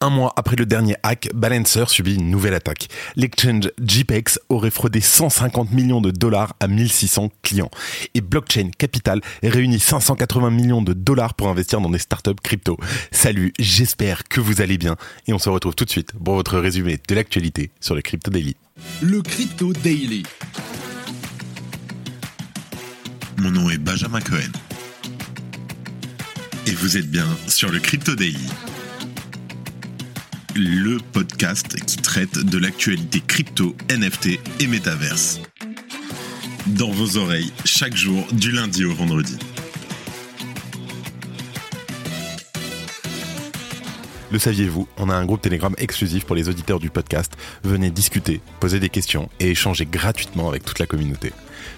Un mois après le dernier hack, Balancer subit une nouvelle attaque. L'exchange JPEX aurait fraudé 150 millions de dollars à 1600 clients. Et Blockchain Capital réunit 580 millions de dollars pour investir dans des startups crypto. Salut, j'espère que vous allez bien. Et on se retrouve tout de suite pour votre résumé de l'actualité sur le Crypto Daily. Le Crypto Daily. Mon nom est Benjamin Cohen. Et vous êtes bien sur le Crypto Daily le podcast qui traite de l'actualité crypto, NFT et métaverse. Dans vos oreilles, chaque jour, du lundi au vendredi. Le saviez-vous On a un groupe Telegram exclusif pour les auditeurs du podcast. Venez discuter, poser des questions et échanger gratuitement avec toute la communauté.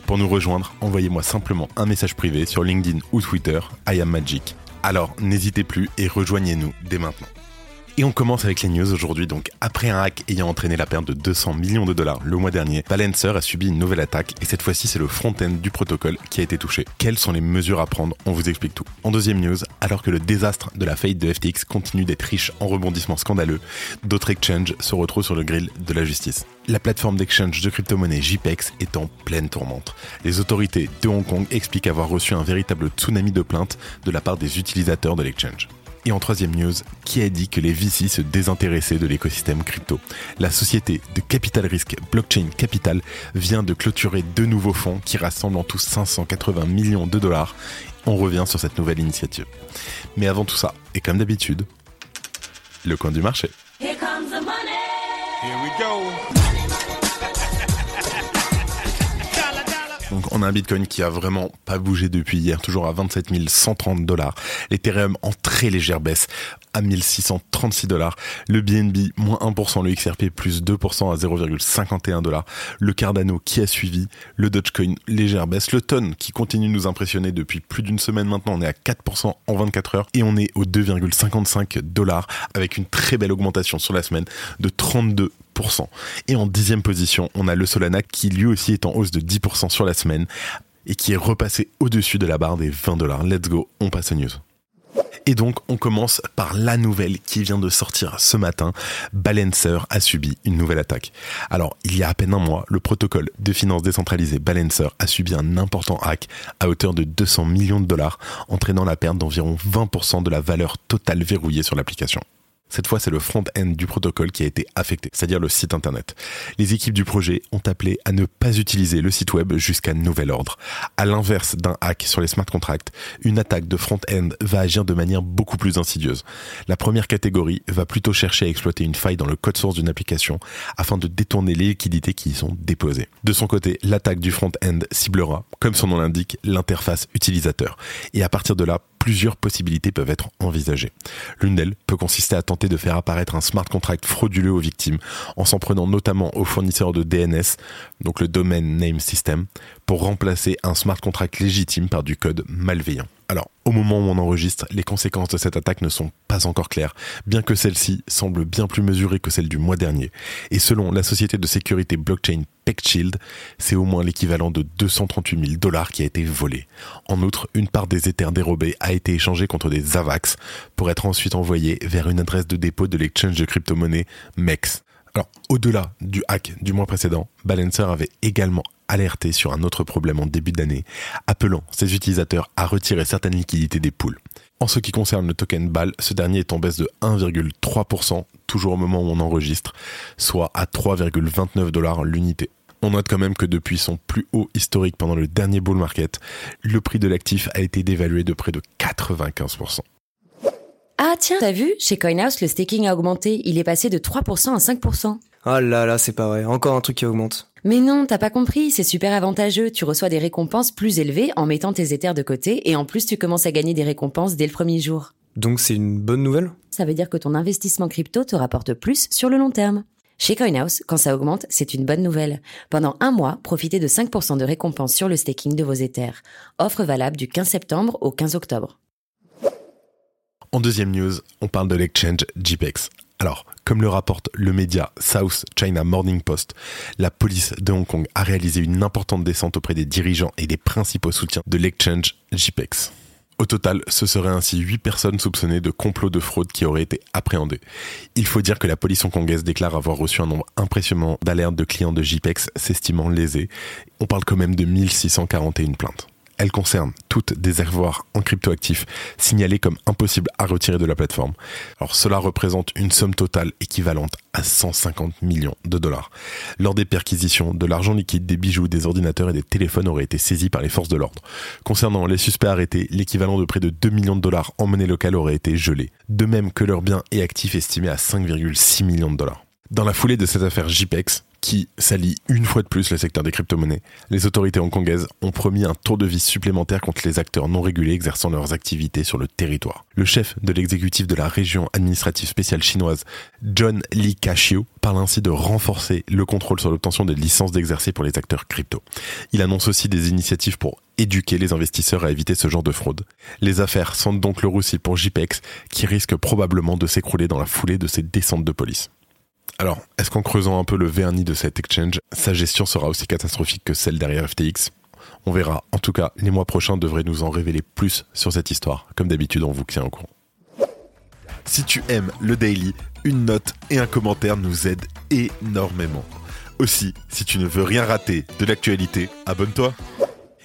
Pour nous rejoindre, envoyez-moi simplement un message privé sur LinkedIn ou Twitter, I am Magic. Alors n'hésitez plus et rejoignez-nous dès maintenant. Et on commence avec les news aujourd'hui. Donc, après un hack ayant entraîné la perte de 200 millions de dollars le mois dernier, Balancer a subi une nouvelle attaque et cette fois-ci, c'est le front-end du protocole qui a été touché. Quelles sont les mesures à prendre? On vous explique tout. En deuxième news, alors que le désastre de la faillite de FTX continue d'être riche en rebondissements scandaleux, d'autres exchanges se retrouvent sur le grill de la justice. La plateforme d'exchange de crypto-monnaie JPEX est en pleine tourmente. Les autorités de Hong Kong expliquent avoir reçu un véritable tsunami de plaintes de la part des utilisateurs de l'exchange. Et en troisième news, qui a dit que les VC se désintéressaient de l'écosystème crypto? La société de capital risque Blockchain Capital vient de clôturer deux nouveaux fonds qui rassemblent en tout 580 millions de dollars. On revient sur cette nouvelle initiative. Mais avant tout ça, et comme d'habitude, le coin du marché. Here comes the money. Here we go. Donc on a un Bitcoin qui a vraiment pas bougé depuis hier, toujours à 27 130 dollars. L'Ethereum en très légère baisse à 1636 dollars. Le BNB moins 1%, le XRP plus 2% à 0,51 dollars. Le Cardano qui a suivi, le Dogecoin légère baisse, le Ton qui continue de nous impressionner depuis plus d'une semaine maintenant, on est à 4% en 24 heures et on est au 2,55 dollars avec une très belle augmentation sur la semaine de 32 et en dixième position, on a le Solana qui lui aussi est en hausse de 10% sur la semaine et qui est repassé au-dessus de la barre des 20 dollars. Let's go, on passe aux news. Et donc, on commence par la nouvelle qui vient de sortir ce matin. Balancer a subi une nouvelle attaque. Alors, il y a à peine un mois, le protocole de finances décentralisée Balancer a subi un important hack à hauteur de 200 millions de dollars, entraînant la perte d'environ 20% de la valeur totale verrouillée sur l'application. Cette fois, c'est le front-end du protocole qui a été affecté, c'est-à-dire le site internet. Les équipes du projet ont appelé à ne pas utiliser le site web jusqu'à nouvel ordre. À l'inverse d'un hack sur les smart contracts, une attaque de front-end va agir de manière beaucoup plus insidieuse. La première catégorie va plutôt chercher à exploiter une faille dans le code source d'une application afin de détourner les liquidités qui y sont déposées. De son côté, l'attaque du front-end ciblera, comme son nom l'indique, l'interface utilisateur. Et à partir de là, plusieurs possibilités peuvent être envisagées. L'une d'elles peut consister à tenter de faire apparaître un smart contract frauduleux aux victimes en s'en prenant notamment aux fournisseurs de DNS, donc le Domain Name System, pour remplacer un smart contract légitime par du code malveillant. Alors, au moment où on enregistre, les conséquences de cette attaque ne sont pas encore claires, bien que celle-ci semble bien plus mesurée que celle du mois dernier. Et selon la société de sécurité blockchain PeckShield, c'est au moins l'équivalent de 238 000 dollars qui a été volé. En outre, une part des Ethers dérobés a été échangée contre des AVAX pour être ensuite envoyée vers une adresse de dépôt de l'exchange de crypto-monnaie MEX. Alors, au-delà du hack du mois précédent, Balancer avait également alerté sur un autre problème en début d'année, appelant ses utilisateurs à retirer certaines liquidités des poules. En ce qui concerne le token BAL, ce dernier est en baisse de 1,3%, toujours au moment où on enregistre, soit à 3,29 dollars l'unité. On note quand même que depuis son plus haut historique pendant le dernier bull market, le prix de l'actif a été dévalué de près de 95%. Ah tiens, t'as vu Chez CoinHouse, le staking a augmenté. Il est passé de 3% à 5%. Ah là là, c'est pas vrai. Encore un truc qui augmente. Mais non, t'as pas compris, c'est super avantageux. Tu reçois des récompenses plus élevées en mettant tes éthers de côté et en plus tu commences à gagner des récompenses dès le premier jour. Donc c'est une bonne nouvelle? Ça veut dire que ton investissement crypto te rapporte plus sur le long terme. Chez CoinHouse, quand ça augmente, c'est une bonne nouvelle. Pendant un mois, profitez de 5% de récompense sur le staking de vos Ethers. Offre valable du 15 septembre au 15 octobre. En deuxième news, on parle de l'exchange JPEX. Alors, comme le rapporte le média South China Morning Post, la police de Hong Kong a réalisé une importante descente auprès des dirigeants et des principaux soutiens de l'exchange JPEX. Au total, ce seraient ainsi 8 personnes soupçonnées de complot de fraude qui auraient été appréhendées. Il faut dire que la police hongkongaise déclare avoir reçu un nombre impressionnant d'alertes de clients de JPEX s'estimant lésés. On parle quand même de 1641 plaintes. Elles concernent toutes des avoirs en cryptoactifs signalés comme impossibles à retirer de la plateforme. Alors cela représente une somme totale équivalente à 150 millions de dollars. Lors des perquisitions, de l'argent liquide, des bijoux, des ordinateurs et des téléphones auraient été saisis par les forces de l'ordre. Concernant les suspects arrêtés, l'équivalent de près de 2 millions de dollars en monnaie locale aurait été gelé, de même que leurs biens et actifs estimés à 5,6 millions de dollars. Dans la foulée de cette affaire JPEX, qui s'allie une fois de plus le secteur des crypto-monnaies, les autorités hongkongaises ont promis un tour de vis supplémentaire contre les acteurs non régulés exerçant leurs activités sur le territoire. Le chef de l'exécutif de la région administrative spéciale chinoise, John Li Ka-chiu, parle ainsi de renforcer le contrôle sur l'obtention des licences d'exercer pour les acteurs crypto. Il annonce aussi des initiatives pour éduquer les investisseurs à éviter ce genre de fraude. Les affaires sentent donc le roussi pour JPEX, qui risque probablement de s'écrouler dans la foulée de ces descentes de police. Alors, est-ce qu'en creusant un peu le vernis de cet exchange, sa gestion sera aussi catastrophique que celle derrière FTX On verra. En tout cas, les mois prochains devraient nous en révéler plus sur cette histoire. Comme d'habitude, on vous tient au courant. Si tu aimes le daily, une note et un commentaire nous aident énormément. Aussi, si tu ne veux rien rater de l'actualité, abonne-toi.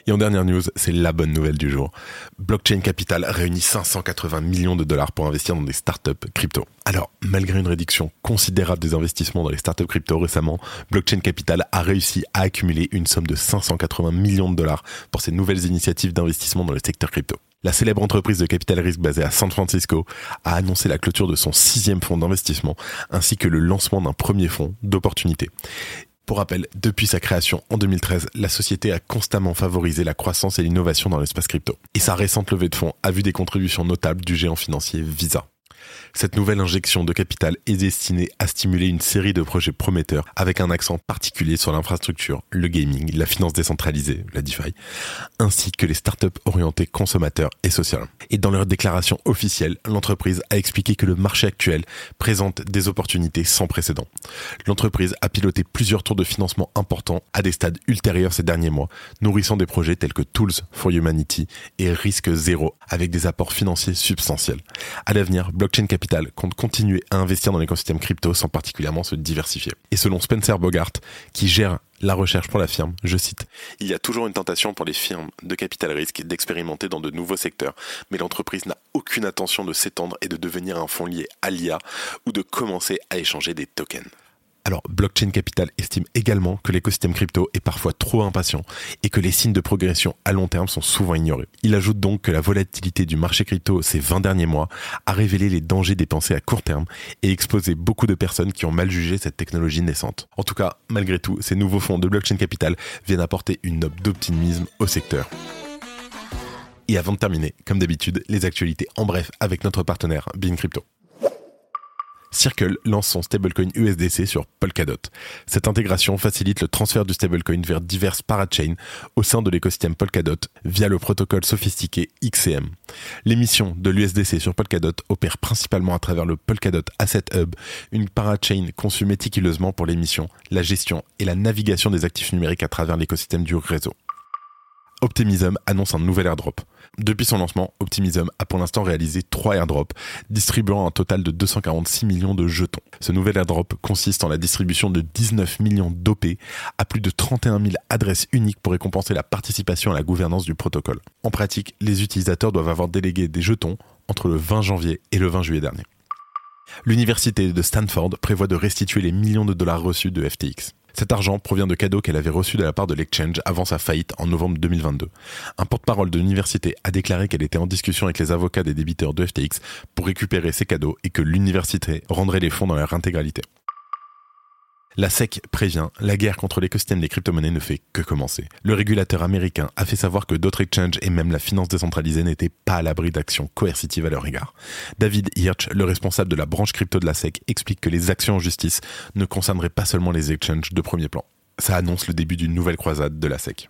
Et en dernière news, c'est la bonne nouvelle du jour. Blockchain Capital réunit 580 millions de dollars pour investir dans des startups crypto. Alors, malgré une réduction considérable des investissements dans les startups crypto récemment, Blockchain Capital a réussi à accumuler une somme de 580 millions de dollars pour ses nouvelles initiatives d'investissement dans le secteur crypto. La célèbre entreprise de capital risque basée à San Francisco a annoncé la clôture de son sixième fonds d'investissement ainsi que le lancement d'un premier fonds d'opportunité. Pour rappel, depuis sa création en 2013, la société a constamment favorisé la croissance et l'innovation dans l'espace crypto. Et sa récente levée de fonds a vu des contributions notables du géant financier Visa. Cette nouvelle injection de capital est destinée à stimuler une série de projets prometteurs avec un accent particulier sur l'infrastructure, le gaming, la finance décentralisée, la DeFi, ainsi que les startups orientées consommateurs et sociales. Et dans leur déclaration officielle, l'entreprise a expliqué que le marché actuel présente des opportunités sans précédent. L'entreprise a piloté plusieurs tours de financement importants à des stades ultérieurs ces derniers mois, nourrissant des projets tels que Tools for Humanity et Risque Zéro avec des apports financiers substantiels. Blockchain Capital compte continuer à investir dans l'écosystème crypto sans particulièrement se diversifier. Et selon Spencer Bogart, qui gère la recherche pour la firme, je cite, Il y a toujours une tentation pour les firmes de capital risque d'expérimenter dans de nouveaux secteurs, mais l'entreprise n'a aucune intention de s'étendre et de devenir un fonds lié à l'IA ou de commencer à échanger des tokens. Alors, Blockchain Capital estime également que l'écosystème crypto est parfois trop impatient et que les signes de progression à long terme sont souvent ignorés. Il ajoute donc que la volatilité du marché crypto ces 20 derniers mois a révélé les dangers des pensées à court terme et exposé beaucoup de personnes qui ont mal jugé cette technologie naissante. En tout cas, malgré tout, ces nouveaux fonds de Blockchain Capital viennent apporter une note d'optimisme au secteur. Et avant de terminer, comme d'habitude, les actualités en bref avec notre partenaire Bean Crypto. Circle lance son stablecoin USDC sur Polkadot. Cette intégration facilite le transfert du stablecoin vers diverses parachains au sein de l'écosystème Polkadot via le protocole sophistiqué XCM. L'émission de l'USDC sur Polkadot opère principalement à travers le Polkadot Asset Hub, une parachain conçue méticuleusement pour l'émission, la gestion et la navigation des actifs numériques à travers l'écosystème du réseau. Optimism annonce un nouvel airdrop. Depuis son lancement, Optimism a pour l'instant réalisé trois airdrops, distribuant un total de 246 millions de jetons. Ce nouvel airdrop consiste en la distribution de 19 millions d'OP à plus de 31 000 adresses uniques pour récompenser la participation à la gouvernance du protocole. En pratique, les utilisateurs doivent avoir délégué des jetons entre le 20 janvier et le 20 juillet dernier. L'université de Stanford prévoit de restituer les millions de dollars reçus de FTX. Cet argent provient de cadeaux qu'elle avait reçus de la part de l'exchange avant sa faillite en novembre 2022. Un porte-parole de l'université a déclaré qu'elle était en discussion avec les avocats des débiteurs de FTX pour récupérer ces cadeaux et que l'université rendrait les fonds dans leur intégralité. La SEC prévient, la guerre contre l'écosystème des crypto-monnaies ne fait que commencer. Le régulateur américain a fait savoir que d'autres exchanges et même la finance décentralisée n'étaient pas à l'abri d'actions coercitives à leur égard. David Hirsch, le responsable de la branche crypto de la SEC, explique que les actions en justice ne concerneraient pas seulement les exchanges de premier plan. Ça annonce le début d'une nouvelle croisade de la SEC.